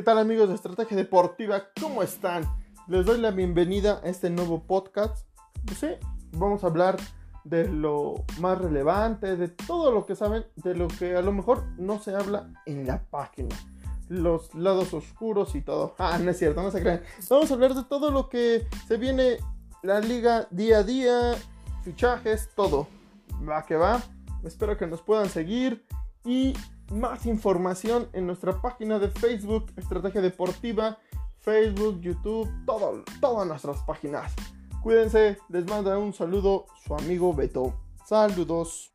¿Qué tal amigos de Estrategia Deportiva? ¿Cómo están? Les doy la bienvenida a este nuevo podcast. Sí, vamos a hablar de lo más relevante, de todo lo que saben, de lo que a lo mejor no se habla en la página. Los lados oscuros y todo. Ah, no es cierto, no se crean. Vamos a hablar de todo lo que se viene la liga día a día, fichajes, todo. Va que va. Espero que nos puedan seguir y más información en nuestra página de Facebook, Estrategia Deportiva, Facebook, YouTube, todo, todas nuestras páginas. Cuídense, les manda un saludo su amigo Beto. Saludos.